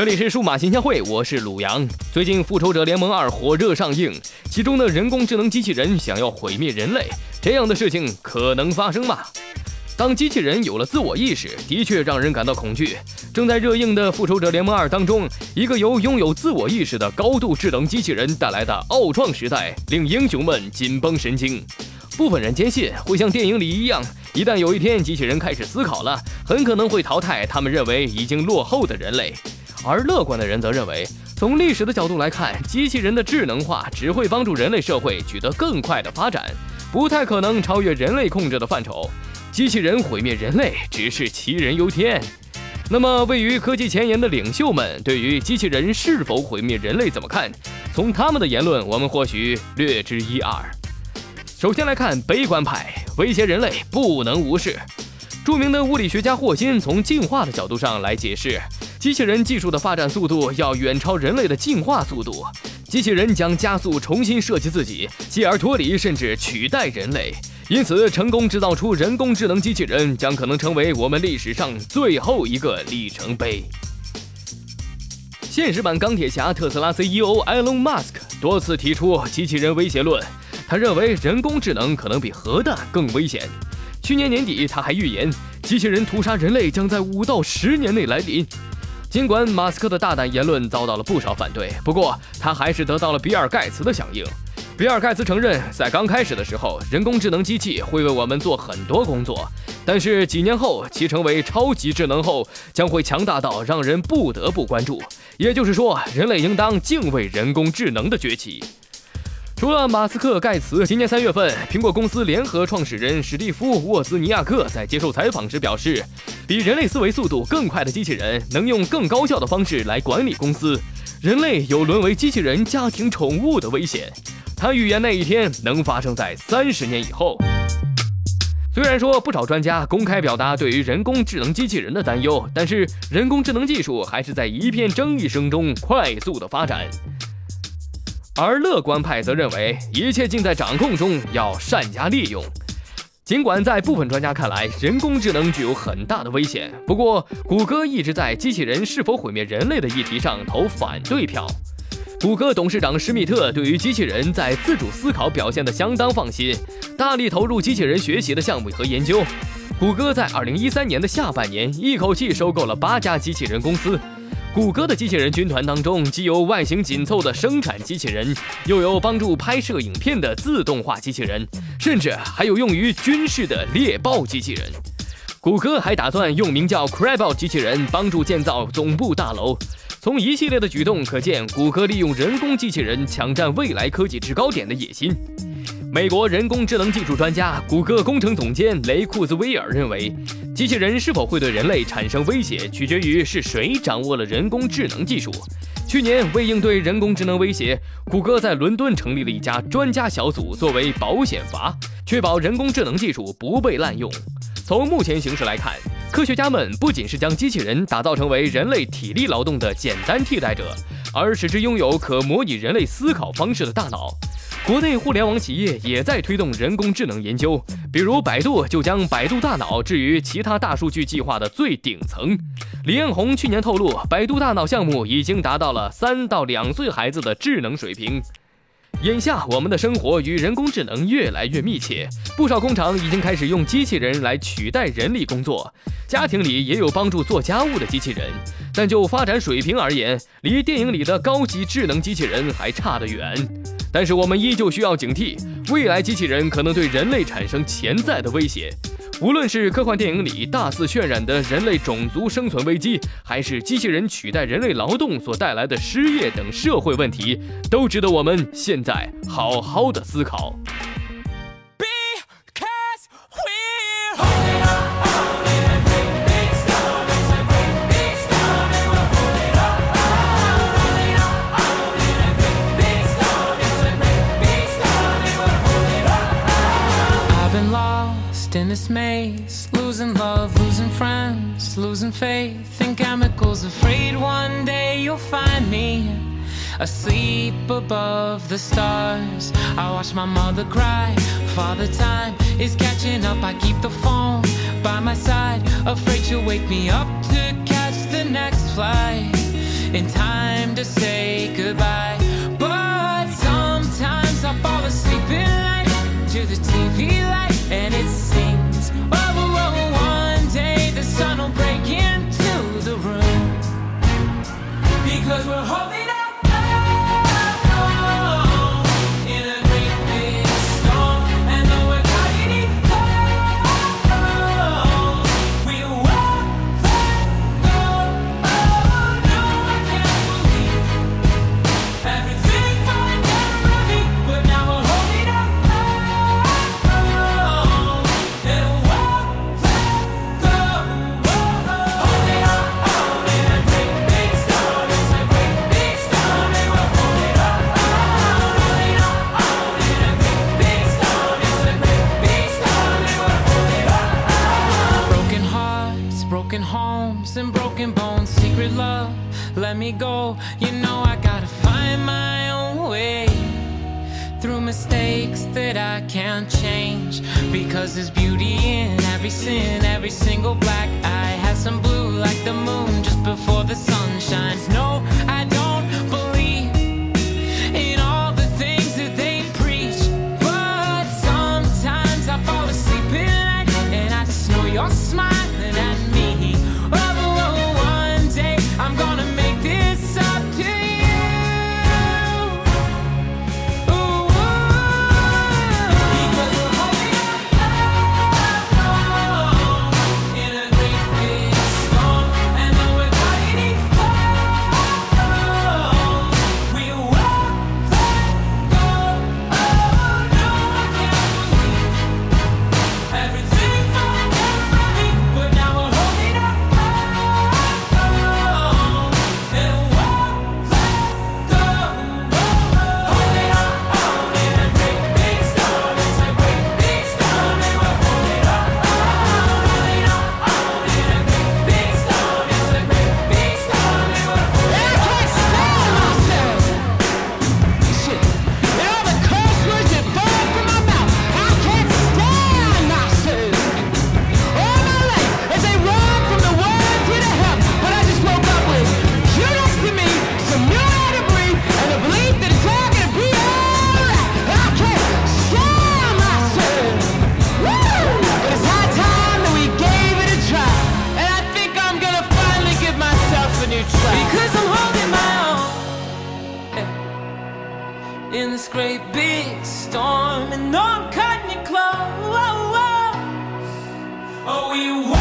这里是数码新鲜会，我是鲁阳。最近《复仇者联盟二》火热上映，其中的人工智能机器人想要毁灭人类，这样的事情可能发生吗？当机器人有了自我意识，的确让人感到恐惧。正在热映的《复仇者联盟二》当中，一个由拥有自我意识的高度智能机器人带来的奥创时代，令英雄们紧绷神经。部分人坚信会像电影里一样，一旦有一天机器人开始思考了，很可能会淘汰他们认为已经落后的人类。而乐观的人则认为，从历史的角度来看，机器人的智能化只会帮助人类社会取得更快的发展，不太可能超越人类控制的范畴。机器人毁灭人类只是杞人忧天。那么，位于科技前沿的领袖们对于机器人是否毁灭人类怎么看？从他们的言论，我们或许略知一二。首先来看悲观派，威胁人类不能无视。著名的物理学家霍金从进化的角度上来解释。机器人技术的发展速度要远超人类的进化速度，机器人将加速重新设计自己，继而脱离甚至取代人类。因此，成功制造出人工智能机器人将可能成为我们历史上最后一个里程碑。现实版钢铁侠特斯拉 CEO Elon Musk 多次提出机器人威胁论，他认为人工智能可能比核弹更危险。去年年底，他还预言机器人屠杀人类将在五到十年内来临。尽管马斯克的大胆言论遭到了不少反对，不过他还是得到了比尔盖茨的响应。比尔盖茨承认，在刚开始的时候，人工智能机器会为我们做很多工作，但是几年后，其成为超级智能后，将会强大到让人不得不关注。也就是说，人类应当敬畏人工智能的崛起。除了马斯克、盖茨，今年三月份，苹果公司联合创始人史蒂夫·沃兹尼亚克在接受采访时表示，比人类思维速度更快的机器人能用更高效的方式来管理公司，人类有沦为机器人家庭宠物的危险。他预言那一天能发生在三十年以后。虽然说不少专家公开表达对于人工智能机器人的担忧，但是人工智能技术还是在一片争议声中快速的发展。而乐观派则认为，一切尽在掌控中，要善加利用。尽管在部分专家看来，人工智能具有很大的危险，不过谷歌一直在机器人是否毁灭人类的议题上投反对票。谷歌董事长施密特对于机器人在自主思考表现得相当放心，大力投入机器人学习的项目和研究。谷歌在二零一三年的下半年，一口气收购了八家机器人公司。谷歌的机器人军团当中，既有外形紧凑的生产机器人，又有帮助拍摄影片的自动化机器人，甚至还有用于军事的猎豹机器人。谷歌还打算用名叫 Crabot 机器人帮助建造总部大楼。从一系列的举动可见，谷歌利用人工机器人抢占未来科技制高点的野心。美国人工智能技术专家、谷歌工程总监雷库兹威尔认为，机器人是否会对人类产生威胁，取决于是谁掌握了人工智能技术。去年，为应对人工智能威胁，谷歌在伦敦成立了一家专家小组，作为保险阀，确保人工智能技术不被滥用。从目前形势来看，科学家们不仅是将机器人打造成为人类体力劳动的简单替代者，而使之拥有可模拟人类思考方式的大脑。国内互联网企业也在推动人工智能研究，比如百度就将百度大脑置于其他大数据计划的最顶层。李彦宏去年透露，百度大脑项目已经达到了三到两岁孩子的智能水平。眼下，我们的生活与人工智能越来越密切，不少工厂已经开始用机器人来取代人力工作，家庭里也有帮助做家务的机器人。但就发展水平而言，离电影里的高级智能机器人还差得远。但是我们依旧需要警惕，未来机器人可能对人类产生潜在的威胁。无论是科幻电影里大肆渲染的人类种族生存危机，还是机器人取代人类劳动所带来的失业等社会问题，都值得我们现在好好的思考。Losing friends, losing faith in chemicals. Afraid one day you'll find me asleep above the stars. I watch my mother cry. Father time is catching up. I keep the phone by my side, afraid you'll wake me up to catch the next flight in time to say goodbye. But sometimes I fall asleep in light to the TV light, and it sings. Oh, me go. You know I gotta find my own way through mistakes that I can't change. Because there's beauty in every sin, every single black eye has some blue like the moon just before the sun shines. No, I don't. know I'm cutting it close. Oh, we